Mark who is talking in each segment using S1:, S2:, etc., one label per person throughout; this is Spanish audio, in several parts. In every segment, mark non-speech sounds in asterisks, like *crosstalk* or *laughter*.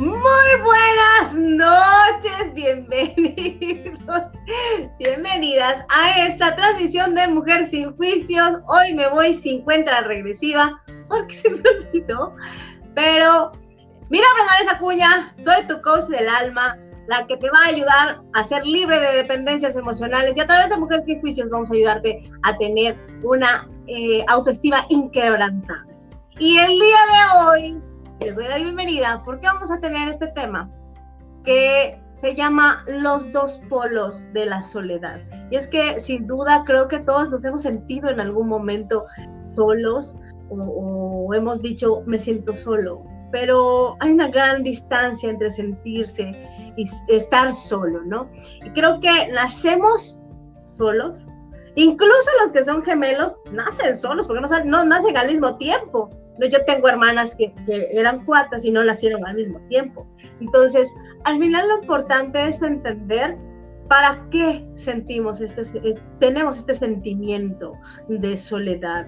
S1: Muy buenas noches, bienvenidos, bienvenidas a esta transmisión de Mujer sin Juicios. Hoy me voy 50 regresiva porque se me olvidó, pero mira, esa Acuña, soy tu coach del alma, la que te va a ayudar a ser libre de dependencias emocionales y a través de Mujer sin Juicios vamos a ayudarte a tener una eh, autoestima inquebrantable. Y el día de hoy les doy la bienvenida porque vamos a tener este tema que se llama los dos polos de la soledad. Y es que sin duda creo que todos nos hemos sentido en algún momento solos o, hemos dicho me siento solo, pero hay una gran distancia entre sentirse y estar solo, ¿no? Y creo que nacemos solos, incluso los que son gemelos nacen solos porque no, no nacen al mismo tiempo yo tengo hermanas que, eran cuatas y no nacieron al mismo tiempo. Entonces, al final lo importante es entender para qué sentimos este, tenemos este sentimiento de soledad.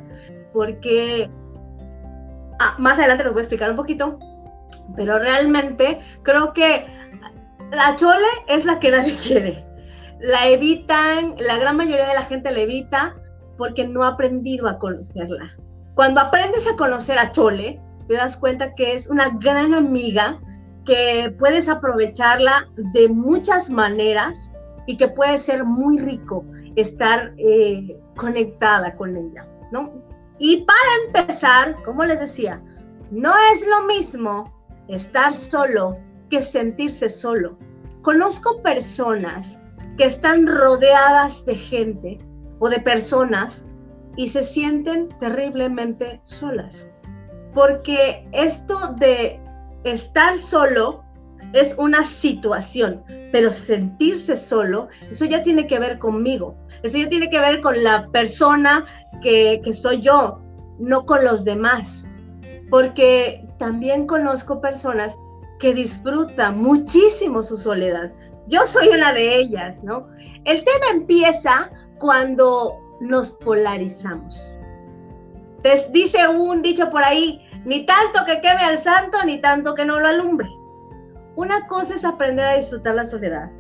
S1: Porque ah, más adelante les voy a explicar un poquito, pero realmente creo que la chole es la que nadie quiere. La evitan, la gran mayoría de la gente la evita porque no ha aprendido a conocerla. Cuando aprendes a conocer a Chole, te das cuenta que es una gran amiga, que puedes aprovecharla de muchas maneras y que puede ser muy rico estar eh, conectada con ella, ¿no? Y para empezar, como les decía, no es lo mismo estar solo que sentirse solo. Conozco personas que están rodeadas de gente o de personas y se sienten terriblemente solas. Porque esto de estar solo es una situación, pero sentirse solo, eso ya tiene que ver conmigo, eso ya tiene que ver con la persona que, que soy yo, no con los demás. Porque también conozco personas que disfrutan muchísimo su soledad. Yo soy una de ellas, ¿no? El tema empieza cuando nos polarizamos. dice un dicho por ahí, ni tanto que queme al santo, ni tanto que no lo alumbre. Una cosa es aprender a disfrutar la soledad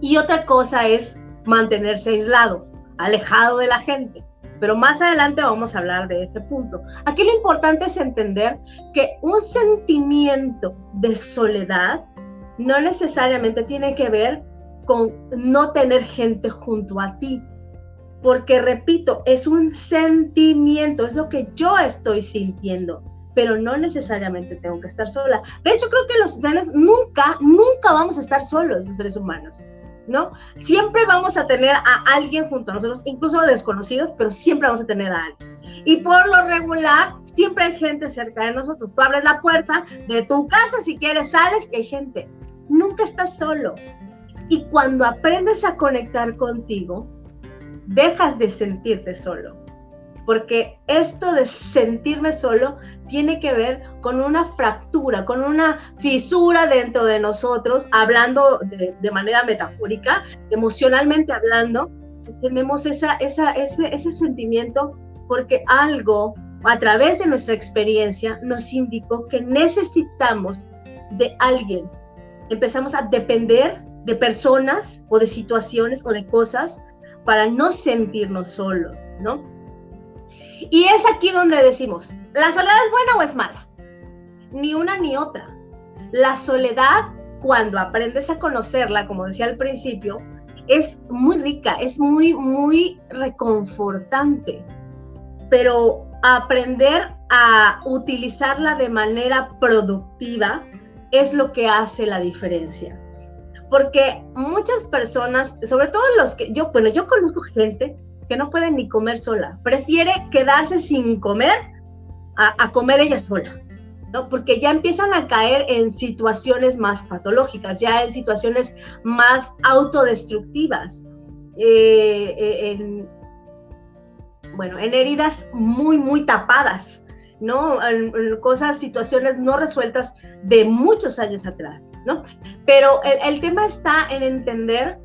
S1: y otra cosa es mantenerse aislado, alejado de la gente. Pero más adelante vamos a hablar de ese punto. Aquí lo importante es entender que un sentimiento de soledad no necesariamente tiene que ver con no tener gente junto a ti porque repito, es un sentimiento, es lo que yo estoy sintiendo, pero no necesariamente tengo que estar sola. De hecho, creo que los seres nunca, nunca vamos a estar solos, los seres humanos, ¿no? Siempre vamos a tener a alguien junto a nosotros, incluso desconocidos, pero siempre vamos a tener a alguien. Y por lo regular, siempre hay gente cerca de nosotros. Tú abres la puerta de tu casa, si quieres sales y hay gente. Nunca estás solo. Y cuando aprendes a conectar contigo, dejas de sentirte solo. Porque esto de sentirme solo tiene que ver con una fractura, con una fisura dentro de nosotros, hablando de, manera metafórica, emocionalmente hablando, tenemos esa, esa, ese, ese sentimiento porque algo a través de nuestra experiencia nos indicó que necesitamos de alguien. Empezamos a depender de personas o de situaciones o de cosas para no sentirnos solos, ¿no? Y es aquí donde decimos, ¿la soledad es buena o es mala? Ni una ni otra. La soledad, cuando aprendes a conocerla, como decía al principio, es muy rica, es muy, muy reconfortante. Pero aprender a utilizarla de manera productiva es lo que hace la diferencia porque muchas personas, sobre todo los que yo, bueno, yo conozco gente que no puede ni comer sola, prefiere quedarse sin comer a, comer ella sola, ¿no? Porque ya empiezan a caer en situaciones más patológicas, ya en situaciones más autodestructivas, eh, eh, en, bueno, en heridas muy, muy tapadas, ¿no? Cosas, situaciones no resueltas de muchos años atrás, ¿no? Pero el, tema está en entender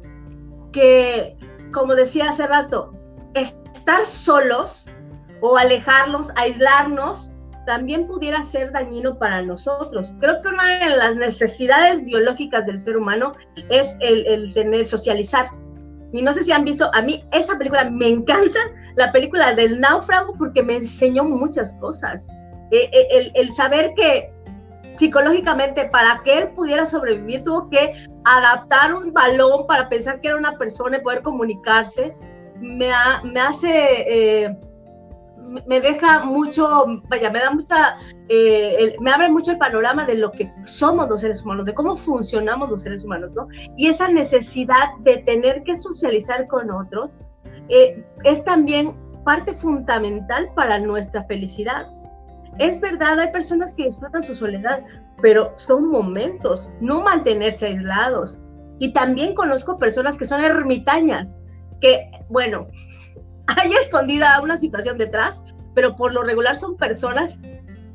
S1: que, como decía hace rato, estar solos o alejarnos, aislarnos, también pudiera ser dañino para nosotros. Creo que una de las necesidades biológicas del ser humano es el, tener, socializar. Y no sé si han visto, a mí esa película me encanta, la película del náufrago, porque me enseñó muchas cosas. Eh, eh, el, el saber que psicológicamente para que él pudiera sobrevivir tuvo que adaptar un balón para pensar que era una persona y poder comunicarse. Me, hace... Eh, me deja mucho, vaya, me da mucha, eh, me abre mucho el panorama de lo que somos los seres humanos, de cómo funcionamos los seres humanos, ¿no? Y esa necesidad de tener que socializar con otros eh, es también parte fundamental para nuestra felicidad. Es verdad, hay personas que disfrutan su soledad, pero son momentos, no mantenerse aislados. Y también conozco personas que son ermitañas, que, bueno, *laughs* hay escondida una situación detrás, pero por lo regular son personas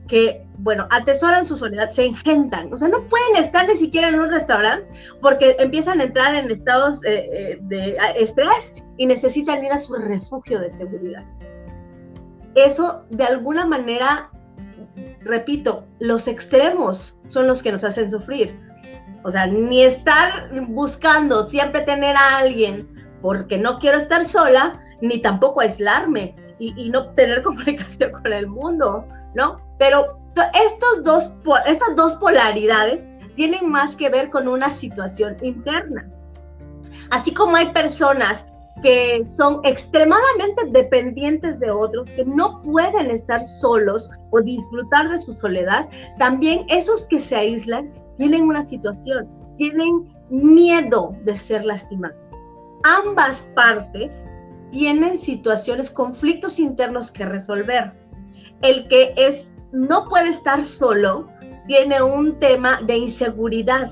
S1: que, bueno, atesoran su soledad, se engentan, o sea, no pueden estar ni siquiera en un restaurante porque empiezan a entrar en estados eh, eh, de estrés y necesitan ir a su refugio de seguridad. Eso, de alguna manera, repito, los extremos son los que nos hacen sufrir. O sea, ni estar buscando siempre tener a alguien porque no quiero estar sola, ni tampoco aislarme y, no tener *laughs* comunicación con el mundo, ¿no? Pero estos dos, estas dos polaridades tienen más que ver con una situación interna. Así como hay personas que son extremadamente dependientes de otros, que no pueden estar solos o disfrutar de su soledad, también esos que se aíslan tienen una situación, tienen miedo de ser lastimados. Ambas partes tienen situaciones, conflictos internos que resolver. El que es no puede estar solo tiene un tema de inseguridad,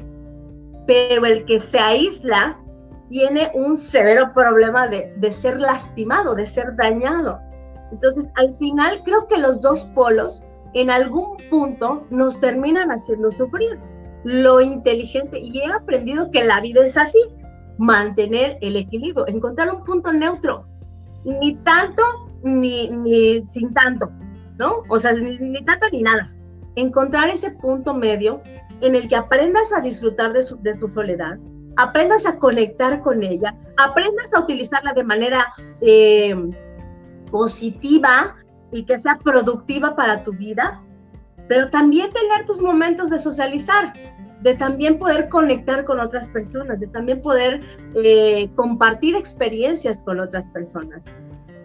S1: pero el que se aísla tiene un severo problema de, de ser lastimado, de ser dañado. Entonces, al final, creo que los dos polos en algún punto nos terminan haciendo sufrir. Lo inteligente, y he aprendido que la vida es así, mantener el equilibrio, encontrar un punto neutro, ni tanto ni, ni sin tanto, ¿no? O sea, ni, tanto ni nada. Encontrar ese punto medio en el que aprendas a disfrutar de, de tu soledad, aprendas a conectar con ella, aprendas a utilizarla de manera eh, positiva y que sea productiva para tu vida, pero también tener tus momentos de socializar de también poder conectar con otras personas, de también poder eh, compartir experiencias con otras personas.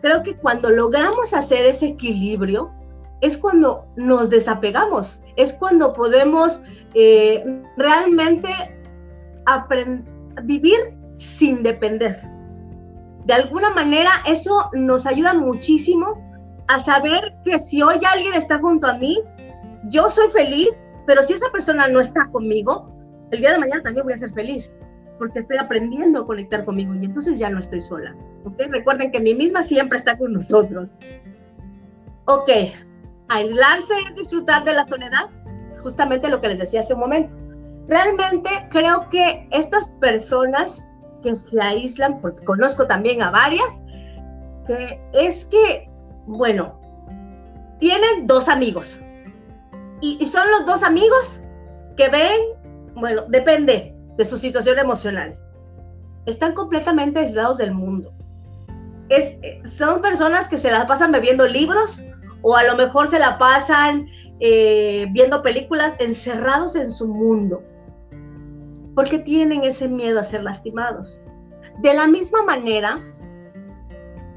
S1: Creo que cuando logramos hacer ese equilibrio, es cuando nos desapegamos, es cuando podemos eh, realmente vivir sin depender. De alguna manera eso nos ayuda muchísimo a saber que si hoy alguien está junto a mí, yo soy feliz pero si esa persona no está conmigo, el día de mañana también voy a ser feliz, porque estoy aprendiendo a conectar conmigo y entonces ya no estoy sola. ¿ok? Recuerden que mi misma siempre está con nosotros. Ok, aislarse es disfrutar de la soledad, justamente lo que les decía hace un momento. Realmente creo que estas personas que se aíslan, porque conozco también a varias, que es que, bueno, tienen dos amigos, y, son los dos amigos que ven, bueno, depende de su situación emocional. Están completamente aislados del mundo. Es, son personas que se la pasan bebiendo libros o a lo mejor se la pasan eh, viendo películas encerrados en su mundo. Porque tienen ese miedo a ser lastimados. De la misma manera,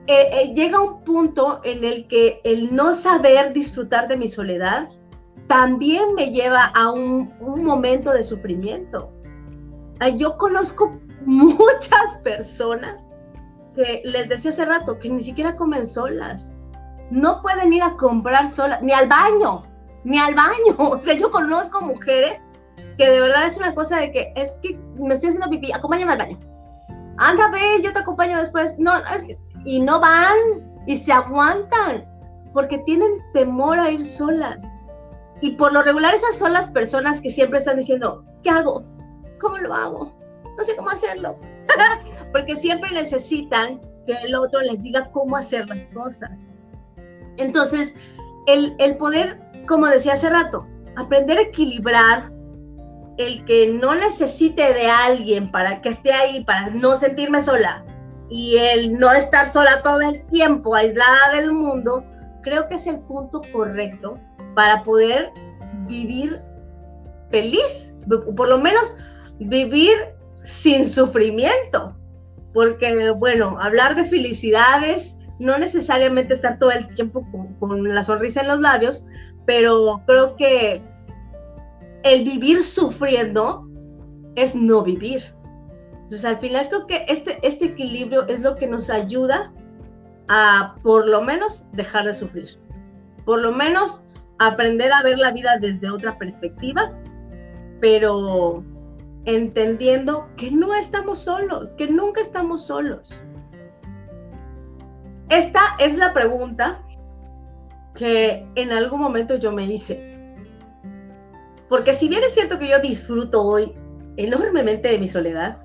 S1: eh, eh, llega un punto en el que el no saber disfrutar de mi soledad también me lleva a un, momento de sufrimiento. Yo conozco muchas personas que les decía hace rato que ni siquiera comen solas. No pueden ir a comprar solas, ni al baño, ni al baño. *laughs* O sea, yo conozco mujeres que de verdad es una cosa de que es que me estoy haciendo pipí, acompáñame al baño. Anda, ve, yo te acompaño después. No, es que, y no van y se aguantan porque tienen temor a ir solas. Y por lo regular esas son las personas que siempre están diciendo, ¿qué hago? ¿Cómo lo hago? No sé cómo hacerlo. *laughs* Porque siempre necesitan que el otro les diga cómo hacer las cosas. Entonces, el, el poder como decía hace rato, aprender a equilibrar el que no necesite de alguien para que esté ahí, para no sentirme sola, y el no estar sola todo el tiempo, aislada del mundo, creo que es el punto correcto para poder vivir feliz, por lo menos vivir sin sufrimiento, porque bueno, hablar de felicidades, no necesariamente estar todo el tiempo con, con la sonrisa en los labios, pero creo que el vivir sufriendo es no vivir. Entonces, al final creo que este, este equilibrio es lo que nos ayuda a, por lo menos, dejar de sufrir. Por lo menos, aprender a ver la vida desde otra perspectiva, pero entendiendo que no estamos solos, que nunca estamos solos. Esta es la pregunta que en algún momento yo me hice. Porque si bien es cierto que yo disfruto hoy enormemente de mi soledad,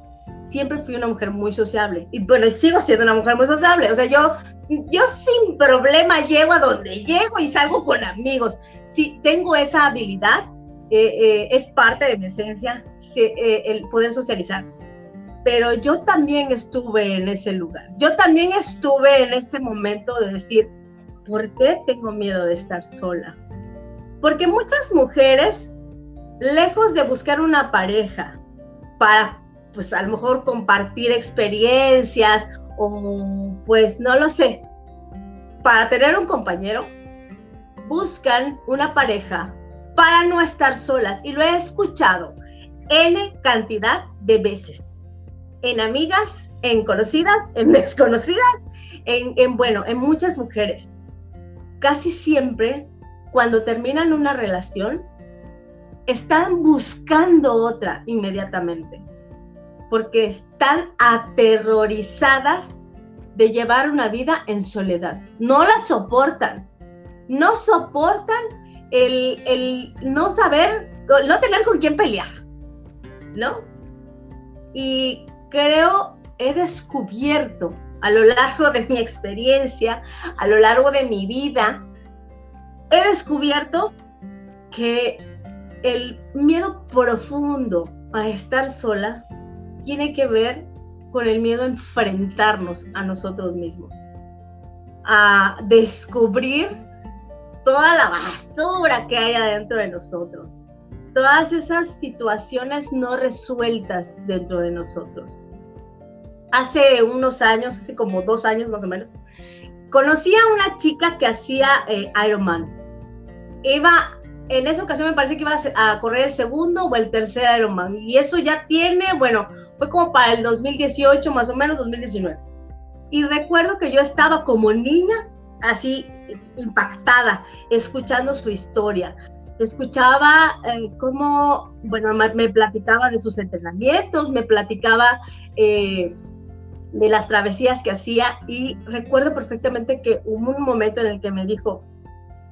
S1: siempre fui una mujer muy sociable. Y bueno, sigo siendo una mujer muy sociable. O sea, yo, yo sin problema llego a donde llego y salgo con amigos. Sí, tengo esa habilidad, eh, eh, es parte de mi esencia, eh, el poder socializar. Pero yo también estuve en ese lugar. Yo también estuve en ese momento de decir, ¿por qué tengo miedo de estar sola? Porque muchas mujeres, lejos de buscar una pareja para pues a lo mejor compartir experiencias o pues no lo sé. Para tener un compañero, buscan una pareja para no estar solas y lo he escuchado N cantidad de veces. En amigas, en conocidas, en *laughs* desconocidas, en, en bueno, en muchas mujeres. Casi siempre cuando terminan una relación, están buscando otra inmediatamente porque están aterrorizadas de llevar una vida en soledad. No la soportan. No soportan el, no saber, no tener con quién pelear. ¿No? Y creo, he descubierto a lo largo de mi experiencia, a lo largo de mi vida, he descubierto que el miedo profundo a estar sola tiene que ver con el miedo a enfrentarnos a nosotros mismos, a descubrir toda la basura que hay adentro de nosotros, todas esas situaciones no resueltas dentro de nosotros. Hace unos años, hace como dos años más o menos, conocí a una chica que hacía eh, Ironman. Iba en esa ocasión me parece que iba a correr el segundo o el tercer Ironman. Y eso ya tiene, bueno, fue como para el 2018, más o menos 2019. Y recuerdo que yo estaba como niña, así impactada, escuchando su historia. Escuchaba eh, cómo, bueno, me, platicaba de sus entrenamientos, me platicaba eh, de las travesías que hacía y recuerdo perfectamente que hubo un momento en el que me dijo,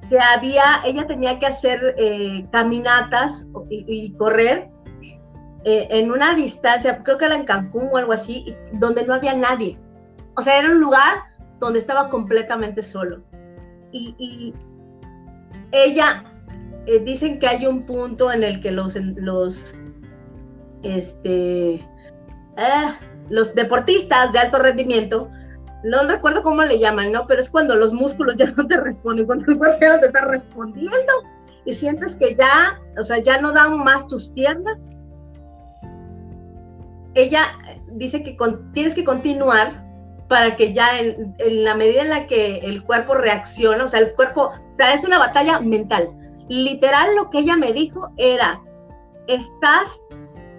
S1: que había, ella tenía que hacer eh, caminatas y, correr eh, en una distancia, creo que era en Cancún o algo así, donde no había nadie. O sea, era un lugar donde estaba completamente solo. Y, ella, eh, dicen que hay un punto en el que los, los, este, los deportistas de alto rendimiento no recuerdo cómo le llaman, ¿no? Pero es cuando los músculos ya no te responden, cuando el cuerpo no te está respondiendo y sientes que ya, o sea, ya no dan más tus piernas. Ella dice que tienes que continuar para que ya en, en, la medida en la que el cuerpo reacciona, o sea, el cuerpo, o sea, es una batalla mental. Literal lo que ella me dijo era, estás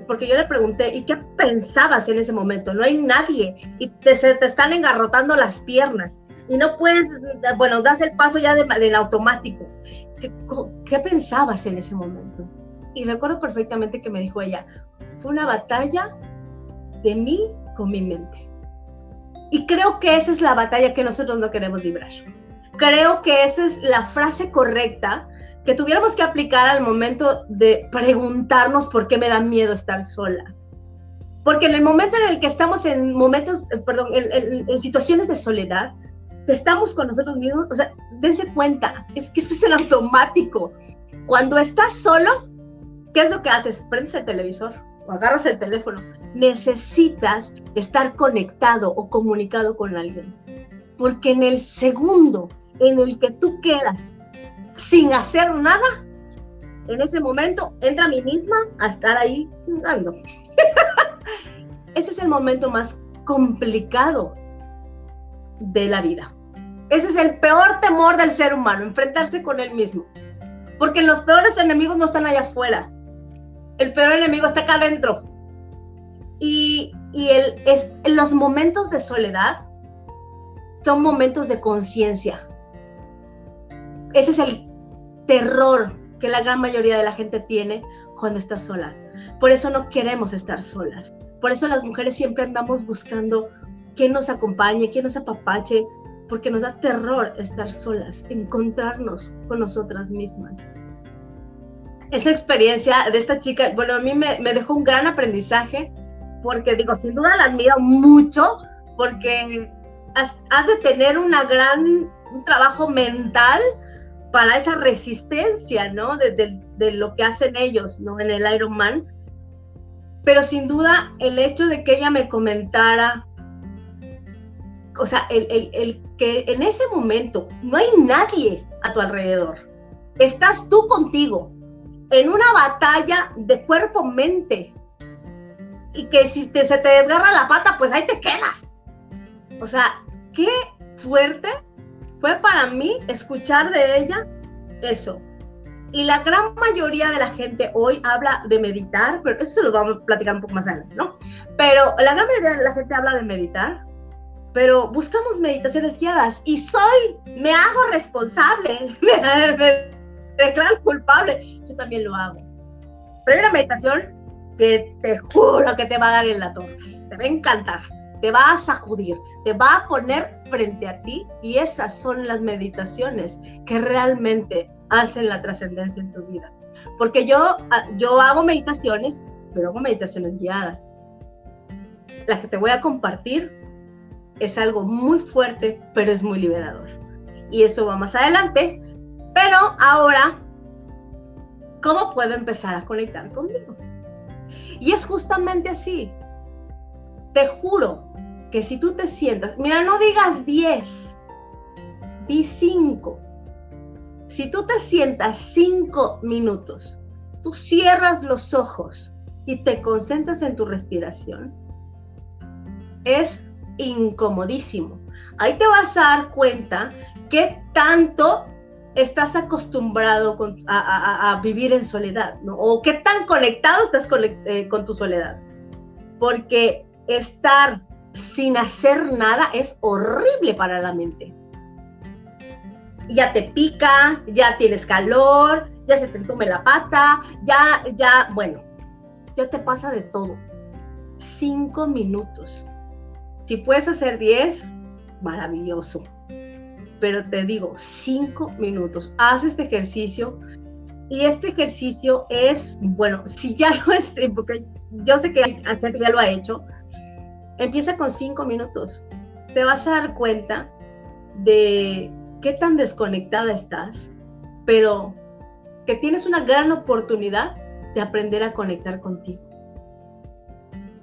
S1: porque yo le pregunté, ¿y qué pensabas en ese momento? No hay nadie y te, se te están engarrotando las piernas y no puedes, bueno, das el paso ya del automático. ¿Qué, ¿Qué pensabas en ese momento? Y recuerdo perfectamente que me dijo ella, fue una batalla de mí con mi mente. Y creo que esa es la batalla que nosotros no queremos librar. Creo que esa es la frase correcta que tuviéramos que aplicar al momento de preguntarnos por qué me da miedo estar sola. Porque en el momento en el que estamos en momentos, eh, perdón, en, situaciones de soledad, estamos con nosotros mismos, o sea, dense cuenta, es que es el automático. Cuando estás solo, ¿qué es lo que haces? Prendes el televisor o agarras el teléfono. Necesitas estar conectado o comunicado con alguien. Porque en el segundo en el que tú quedas sin hacer nada, en ese momento entra a mí misma a estar ahí jugando. *laughs* ese es el momento más complicado de la vida. Ese es el peor temor del ser humano, enfrentarse con él mismo. Porque los peores enemigos no están allá afuera. El peor enemigo está acá adentro. Y, y el, es, los momentos de soledad son momentos de conciencia. Ese es el terror que la gran mayoría de la gente tiene cuando está sola. Por eso no queremos estar solas. Por eso las mujeres siempre andamos buscando quién nos acompañe, quién nos apapache, porque nos da terror estar solas, encontrarnos con nosotras mismas. Esa experiencia de esta chica, bueno, a mí me, dejó un gran aprendizaje, porque digo, sin duda la admiro mucho, porque has, de tener una gran, un trabajo mental para esa resistencia, ¿no? De, lo que hacen ellos, ¿no? En el Ironman. Pero sin duda el hecho de que ella me comentara o sea, el, el, que en ese momento no hay nadie a tu alrededor. Estás tú contigo en una batalla de cuerpo-mente. Y que si te, se te desgarra la pata, pues ahí te quedas. O sea, qué fuerte fue para mí escuchar de ella eso. Y la gran mayoría de la gente hoy habla de meditar, pero eso lo vamos a platicar un poco más adelante, ¿no? Pero la gran mayoría de la gente habla de meditar, pero buscamos meditaciones guiadas y soy, me hago responsable, *laughs* me, declaro culpable, yo también lo hago. Pero hay una meditación que te juro que te va a dar en la torre, te va a encantar, te va a sacudir, te va a poner frente a ti y esas son las meditaciones que realmente hacen la trascendencia en tu vida. Porque yo, ah, yo hago meditaciones, pero hago meditaciones guiadas. La que te voy a compartir es algo muy fuerte, pero es muy liberador. Y eso va más adelante. Pero ahora, ¿cómo puedo empezar a conectar conmigo? Y es justamente así. Te juro que si tú te sientas, mira, no digas 10, di 5. Si tú te sientas 5 minutos, tú cierras los ojos y te concentras en tu respiración, es incomodísimo. Ahí te vas a dar cuenta que tanto estás acostumbrado a, vivir en soledad, ¿no? O qué tan conectado estás eh, con tu soledad. Porque estar sin hacer nada es horrible para la mente. Ya te pica, ya tienes calor, ya se te entume la pata, ya, ya, bueno, ya te pasa de todo. Cinco minutos. Si puedes hacer 10, maravilloso. Pero te digo, 5 minutos. Haz este ejercicio. Y este ejercicio es, bueno, si ya lo *laughs* es, porque yo sé que gente ya lo ha hecho, empieza con 5 minutos. Te vas a dar cuenta de qué tan desconectada estás, pero que tienes una gran oportunidad de aprender a conectar contigo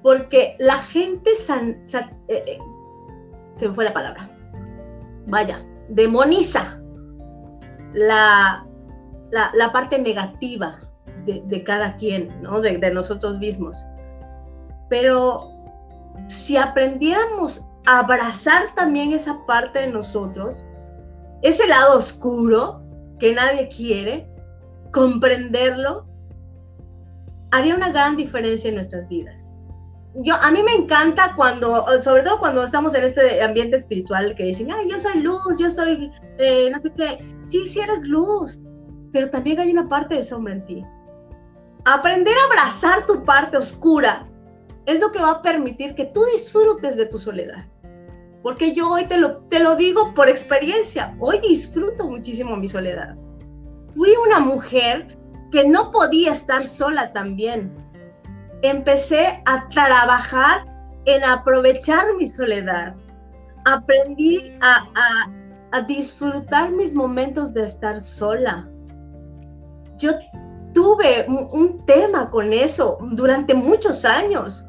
S1: porque la gente eh, eh, se me fue la palabra, vaya, demoniza la, la, parte negativa de, cada quien, ¿no? De, de nosotros mismos. Pero si aprendiéramos a abrazar también esa parte de nosotros, ese lado oscuro que nadie quiere, comprenderlo, haría una gran diferencia en nuestras vidas yo, a mí me encanta cuando, sobre todo cuando estamos en este ambiente espiritual que dicen, ay, yo soy luz, yo soy eh, no sé qué. Sí, sí eres luz, pero también hay una parte de sombra en ti. Aprender a abrazar tu parte oscura es lo que va a permitir que tú disfrutes de tu soledad. Porque yo hoy te lo, te lo digo por experiencia, hoy disfruto muchísimo mi soledad. Fui una mujer que no podía estar sola también empecé a trabajar en aprovechar mi soledad. Aprendí a, a disfrutar mis momentos de estar sola. Yo tuve un, tema con eso durante muchos años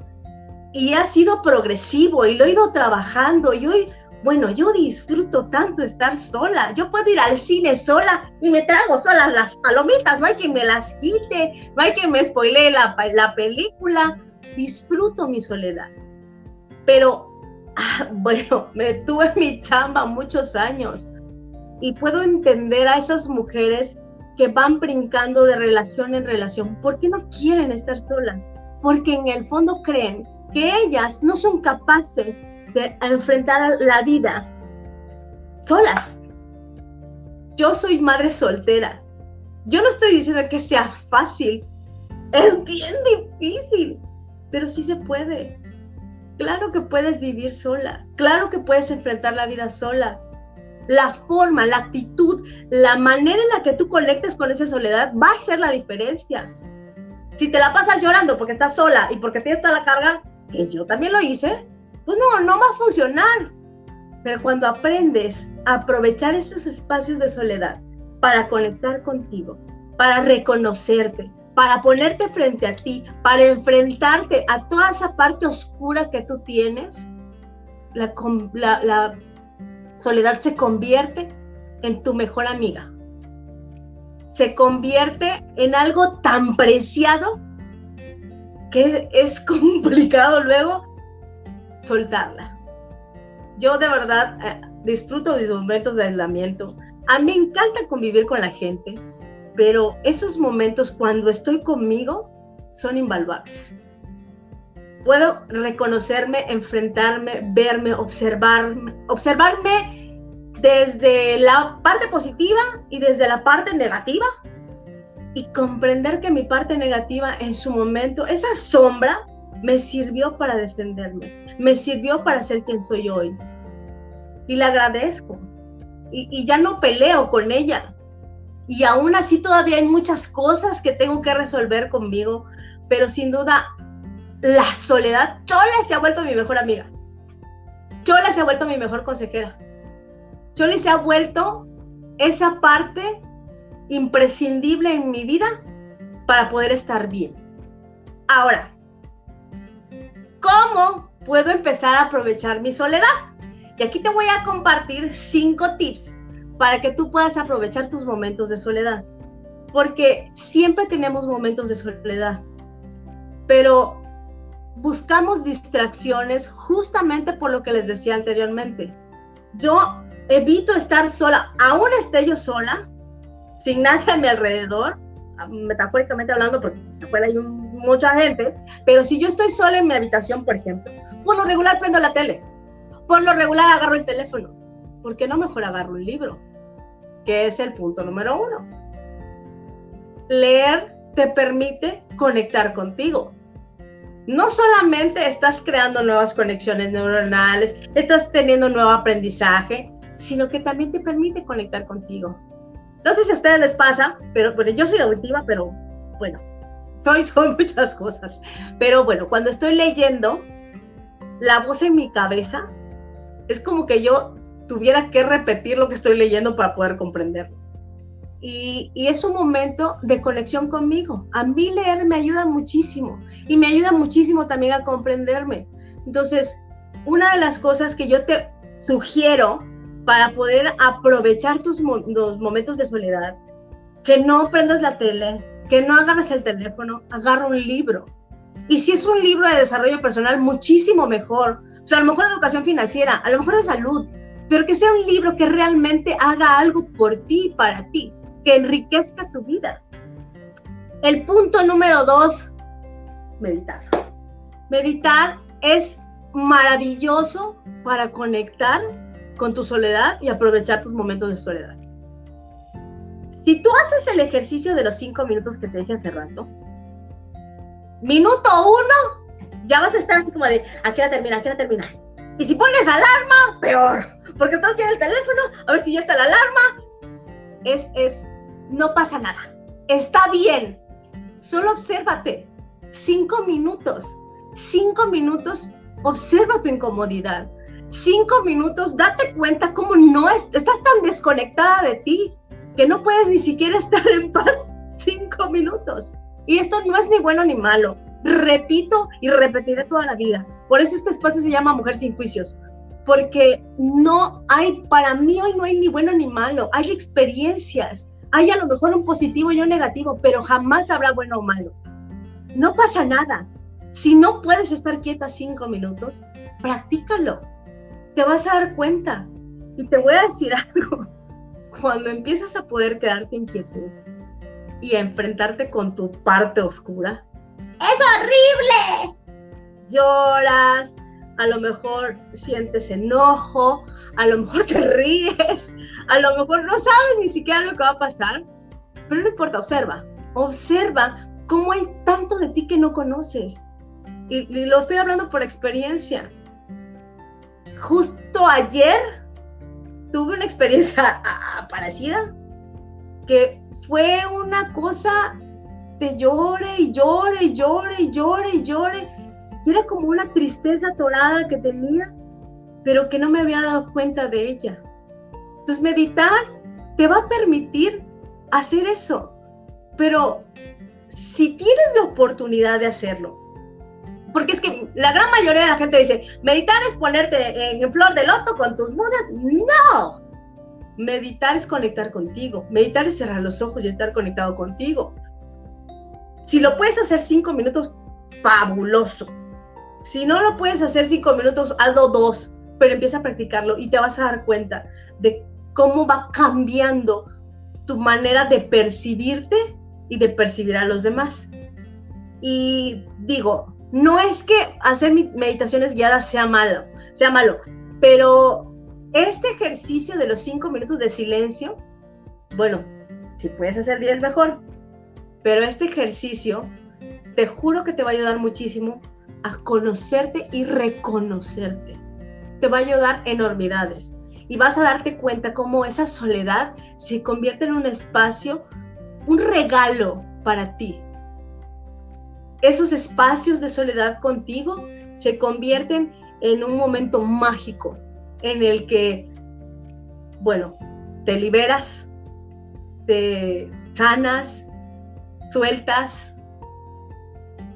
S1: y ha sido progresivo y lo he ido trabajando y hoy, bueno, yo disfruto tanto estar sola. Yo puedo ir al cine sola y me trago solas las palomitas, no hay quien me las quite, no hay quien me spoilee la, la película. Disfruto mi soledad. Pero Ah, *laughs* bueno, me tuve mi chamba muchos años y puedo entender a esas mujeres que van brincando de relación en relación. ¿Por qué no quieren estar solas? Porque en el fondo creen que ellas no son capaces de enfrentar la vida solas. Yo soy madre soltera. Yo no estoy diciendo que sea fácil. Es bien difícil, pero sí se puede. Claro que puedes vivir sola, claro que puedes enfrentar la vida sola. La forma, la actitud, la manera en la que tú conectes con esa soledad va a ser la diferencia. Si te la pasas llorando porque estás sola y porque tienes toda la carga, que yo también lo hice, pues no, no va a funcionar. Pero cuando aprendes a aprovechar estos espacios de soledad para conectar contigo, para reconocerte, para ponerte frente a ti, para enfrentarte a toda esa parte oscura que tú tienes, la, la, soledad se convierte en tu mejor amiga. Se convierte en algo tan preciado que es *laughs* complicado luego soltarla. Yo de verdad eh, disfruto mis momentos de aislamiento. A mí me encanta convivir con la gente pero esos momentos cuando estoy conmigo son invaluables. Puedo reconocerme, enfrentarme, verme, observarme, observarme desde la parte positiva y desde la parte negativa y comprender que mi parte negativa en su momento, esa sombra, me sirvió para defenderme, me sirvió para ser quien soy hoy. Y le agradezco. Y, y ya no peleo con ella, y aún así todavía hay muchas cosas que tengo que resolver conmigo, pero sin duda la soledad, Chole se ha vuelto mi mejor amiga. Chole se ha vuelto mi mejor consejera. Chole se ha vuelto esa parte imprescindible en mi vida para poder estar bien. Ahora, ¿cómo puedo empezar a aprovechar mi soledad? Y aquí te voy a compartir cinco tips para que tú puedas aprovechar tus momentos de soledad. Porque siempre tenemos momentos de soledad, pero buscamos distracciones justamente por lo que les decía anteriormente. Yo evito estar sola, aún esté yo sola, sin nadie a mi alrededor, metafóricamente hablando, porque afuera hay mucha gente, pero si yo estoy sola en mi habitación, por ejemplo, por lo regular prendo la tele, por lo regular agarro el teléfono, ¿por qué no mejor agarro un libro? Que es el punto número uno. Leer te permite conectar contigo. No solamente estás creando nuevas conexiones neuronales, estás teniendo nuevo aprendizaje, sino que también te permite conectar contigo. No sé si a ustedes les pasa, pero bueno, yo soy auditiva, pero bueno, soy, *laughs* son muchas cosas. Pero bueno, cuando estoy leyendo, la voz en mi cabeza es como que yo tuviera que repetir lo que estoy leyendo para poder comprenderlo. Y, es un momento de conexión conmigo. A mí leer me ayuda muchísimo y me ayuda muchísimo también a comprenderme. Entonces, una de las cosas que yo te sugiero para poder aprovechar tus los momentos de soledad, que no prendas la tele, que no agarres el teléfono, agarra un libro. Y si es un libro de desarrollo personal, muchísimo mejor. O sea, a lo mejor educación financiera, a lo mejor de salud, pero que sea un libro que realmente haga algo por ti para ti, que enriquezca tu vida. El punto número dos, meditar. Meditar es maravilloso para conectar con tu soledad y aprovechar tus momentos de soledad. Si tú haces el ejercicio de los cinco minutos que te dije hace rato, minuto uno, ya vas a estar así como de, aquí la termina, aquí la termina. Y si pones alarma, peor porque estás en el teléfono, a ver si ya está la alarma. Es, es, no pasa nada. Está bien. Solo obsérvate. Cinco minutos. Cinco minutos, observa tu incomodidad. Cinco minutos, date cuenta cómo no estás tan desconectada de ti que no puedes ni siquiera *laughs* estar en paz cinco minutos. Y esto no es ni bueno ni malo. Repito y repetiré toda la vida. Por eso este espacio se llama Mujer sin Juicios. Porque no hay, para mí hoy no hay ni bueno ni malo. Hay experiencias. Hay a lo mejor un positivo y un negativo, pero jamás habrá bueno o malo. No pasa nada. Si no puedes estar quieta cinco minutos, practícalo. Te vas a dar cuenta. Y te voy a decir *laughs* algo. Cuando empiezas a poder quedarte en quietud y a enfrentarte con tu parte oscura, ¡es horrible! Lloras, a lo mejor sientes enojo, a lo mejor te ríes, a lo mejor no sabes ni siquiera lo que va a pasar, pero no importa, observa, observa cómo hay tanto de ti que no conoces. Y, lo estoy hablando por experiencia. Justo ayer tuve una experiencia *laughs* parecida, que fue una cosa de llore y llore y llore y llore y llore. Era como una tristeza atorada que tenía, pero que no me había dado cuenta de ella. Entonces meditar te va a permitir hacer eso, pero si tienes la oportunidad de hacerlo, porque es que la gran mayoría de la gente dice, meditar es ponerte en, flor de loto con tus mudas. No, meditar es conectar contigo, meditar es cerrar los ojos y estar conectado contigo. Si lo puedes hacer cinco minutos, fabuloso. Si no lo puedes hacer cinco minutos, hazlo dos, pero empieza a practicarlo y te vas a dar cuenta de cómo va cambiando tu manera de percibirte y de percibir a los demás. Y digo, no es que hacer meditaciones guiadas sea malo, sea malo, pero este ejercicio de los cinco minutos de silencio, bueno, si puedes hacer diez mejor, pero este ejercicio te juro que te va a ayudar muchísimo a conocerte y reconocerte. Te va a ayudar enormidades y vas a darte cuenta cómo esa soledad se convierte en un espacio, un regalo para ti. Esos espacios de soledad contigo se convierten en un momento mágico en el que, bueno, te liberas, te sanas, sueltas.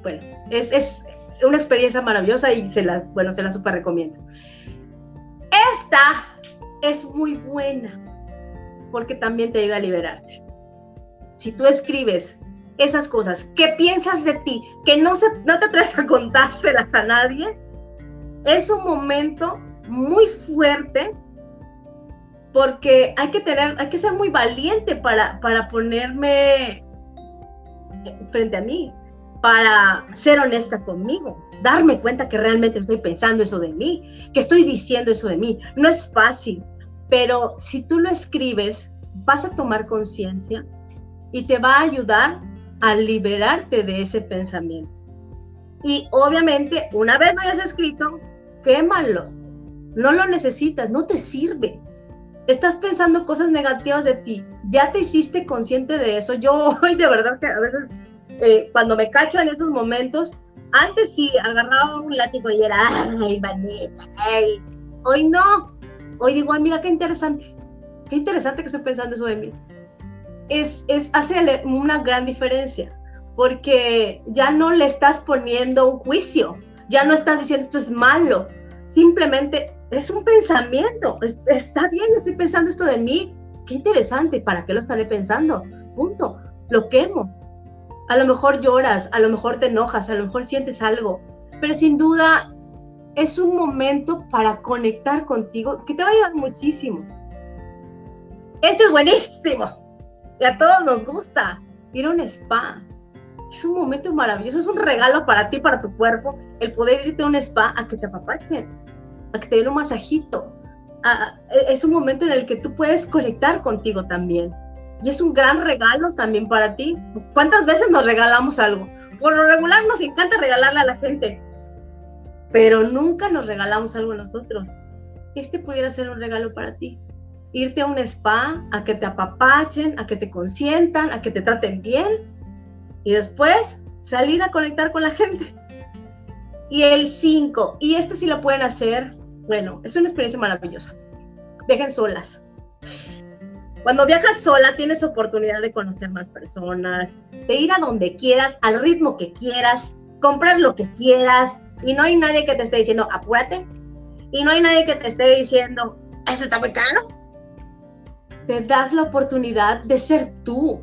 S1: Bueno, es, es una experiencia maravillosa y se las, bueno, se la super recomiendo. Esta es muy buena porque también te ayuda a liberarte. Si tú escribes esas cosas, ¿qué piensas de ti? Que no, se, no te atreves a contárselas a nadie, es un momento muy fuerte porque hay que tener, hay que ser muy valiente para, para ponerme frente a mí, para ser honesta conmigo, darme cuenta que realmente estoy pensando eso de mí, que estoy diciendo eso de mí. No es fácil, pero si tú lo escribes, vas a tomar conciencia y te va a ayudar a liberarte de ese pensamiento. Y obviamente, una vez lo hayas escrito, quémalo. No lo necesitas, no te sirve. Estás pensando cosas negativas de ti. Ya te hiciste consciente de eso. Yo *laughs* hoy de verdad que a veces eh, cuando me cacho en esos momentos, antes sí agarraba un látigo y era, ay, Vanessa, ay. Hoy no, Hoy digo, ay, mira qué interesante, qué interesante que estoy pensando eso de mí. Es, hace una gran diferencia, porque ya no le estás poniendo un juicio, ya no estás diciendo esto es malo, simplemente es un pensamiento, está bien, estoy pensando esto de mí, qué interesante, ¿para qué lo estaré pensando? Punto, lo quemo. A lo mejor lloras, a lo mejor te enojas, a lo mejor sientes algo, pero sin duda es un momento para conectar contigo que te va a ayudar muchísimo. Este es buenísimo a todos nos gusta ir a un spa. Es un momento maravilloso, es un regalo para ti, para tu cuerpo, el poder irte a un spa a que te apapachen, a que te den un masajito. es un momento en el que tú puedes conectar contigo también. Y es un gran regalo también para ti. ¿Cuántas veces nos regalamos algo? Por lo regular nos encanta regalarle a la gente, pero nunca nos regalamos algo a nosotros. Este pudiera ser un regalo para ti. Irte a un spa, a que te apapachen, a que te consientan, a que te traten bien y después salir a conectar con la gente. Y el 5, y este sí lo pueden hacer bueno, es una experiencia maravillosa. Viajen solas. Cuando viajas sola tienes oportunidad de conocer más personas, de ir a donde quieras, al ritmo que quieras, comprar lo que quieras y no hay nadie que te esté diciendo apúrate y no hay nadie que te esté diciendo eso está muy caro. Te das la oportunidad de ser tú,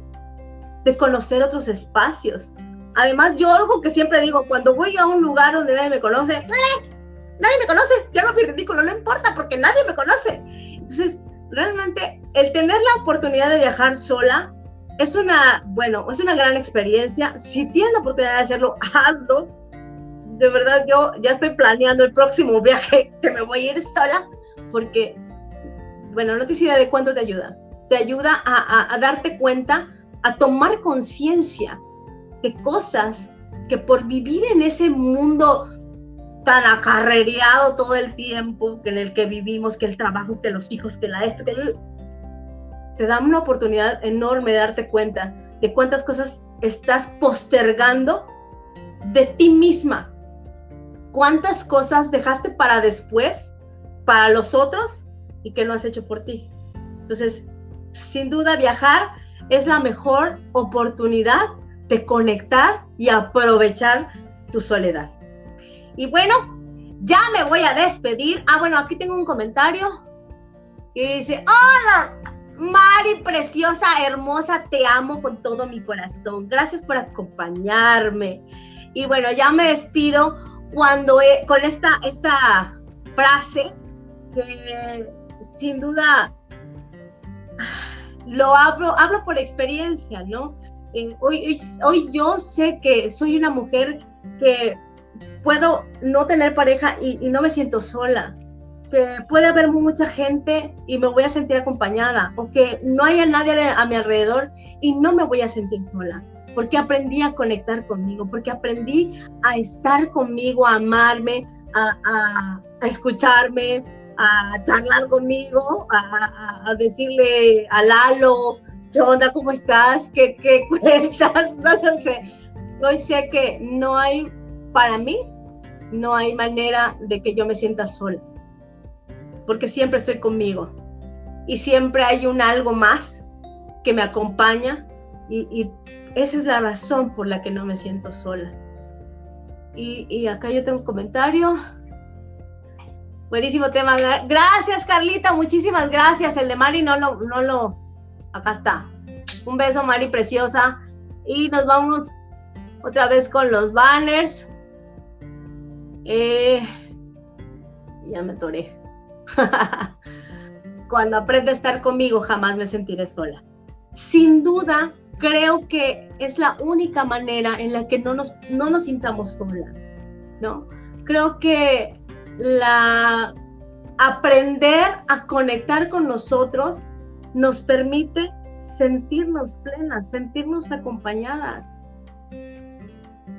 S1: de conocer otros espacios. Además, yo algo que siempre digo, cuando voy a un lugar donde nadie me conoce, ¡eh! nadie me conoce, si hago mi ridículo, no importa, porque nadie me conoce. Entonces, realmente, el tener la oportunidad de viajar sola es una, bueno, es una gran experiencia. Si tienes la oportunidad de hacerlo, hazlo. De verdad, yo ya estoy planeando el próximo *laughs* viaje que me voy a ir sola, porque, bueno, no te de cuánto te ayuda. Te ayuda a, a darte cuenta, a tomar conciencia de cosas que por vivir en ese mundo tan acarrereado todo el tiempo en el que vivimos, que el trabajo, que los hijos, que la esto, que te da una oportunidad enorme de darte cuenta de cuántas cosas estás postergando de ti misma. Cuántas cosas dejaste para después, para los otros y que no has hecho por ti. Entonces, sin duda viajar es la mejor oportunidad de conectar y aprovechar tu soledad. Y bueno, ya me voy a despedir. Ah, bueno, aquí tengo un comentario. Y dice, hola, Mari, preciosa, hermosa, te amo con todo mi corazón. Gracias por acompañarme. Y bueno, ya me despido cuando con esta, esta frase que sin duda lo hablo, hablo por experiencia, ¿no? Eh, hoy, hoy yo sé que soy una mujer que puedo no tener pareja y, no me siento sola, que puede haber mucha gente y me voy a sentir acompañada, o que no haya nadie a mi alrededor y no me voy a sentir sola, porque aprendí a conectar conmigo, porque aprendí a estar conmigo, a amarme, a, escucharme, a charlar conmigo, a, decirle a Lalo, ¿qué onda? ¿Cómo estás? ¿Qué, qué *laughs* cuentas? No sé. Hoy sé que no hay para mí no hay manera de que yo me sienta sola, porque siempre estoy conmigo y siempre hay un algo más que me acompaña y, esa es la razón por la que no me siento sola. Y, acá yo tengo un comentario. Buenísimo tema. Gracias, Carlita. Muchísimas gracias. El de Mari no lo, no lo. Acá está. Un beso, Mari, preciosa. Y nos vamos otra vez con los banners. Eh, ya me toré. *laughs* Cuando aprende a estar conmigo, jamás me sentiré sola. Sin duda, creo que es la única manera en la que no nos, no nos sintamos solas, ¿no? Creo que la aprender a conectar con nosotros nos permite sentirnos plenas, sentirnos acompañadas.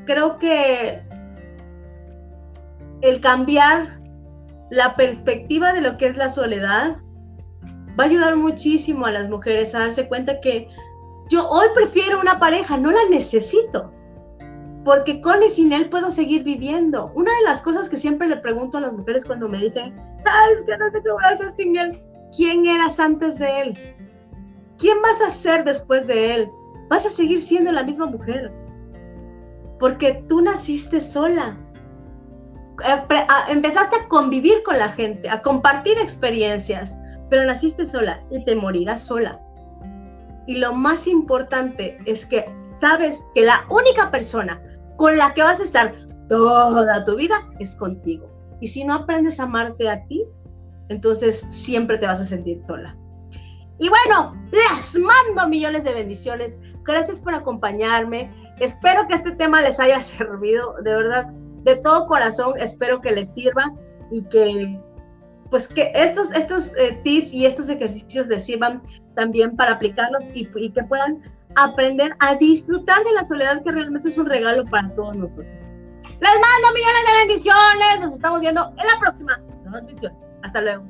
S1: Creo que el cambiar la perspectiva de lo que es la soledad va a ayudar muchísimo a las mujeres a darse cuenta que yo hoy prefiero una pareja, no la necesito, porque con y sin él puedo seguir viviendo. Una de las cosas que siempre le pregunto a las mujeres cuando me dicen, Ay, es que no sé qué voy a hacer sin él, ¿quién eras antes de él? ¿Quién vas a ser después de él? Vas a seguir siendo la misma mujer, porque tú naciste sola, empezaste a convivir con la gente, a compartir experiencias, pero naciste sola y te morirás sola. Y lo más importante es que sabes que la única persona con la que vas a estar toda tu vida es contigo. Y si no aprendes a amarte a ti, entonces siempre te vas a sentir sola. Y bueno, les mando millones de bendiciones. Gracias por acompañarme. Espero que este tema les haya *laughs* servido. De verdad, de todo corazón espero que les sirva y que pues que estos, estos eh, tips y estos ejercicios les sirvan también para aplicarlos y, y, que puedan aprender a disfrutar de la soledad que realmente es un regalo para todos nosotros. Les mando millones de bendiciones, nos estamos viendo en la próxima. Hasta luego.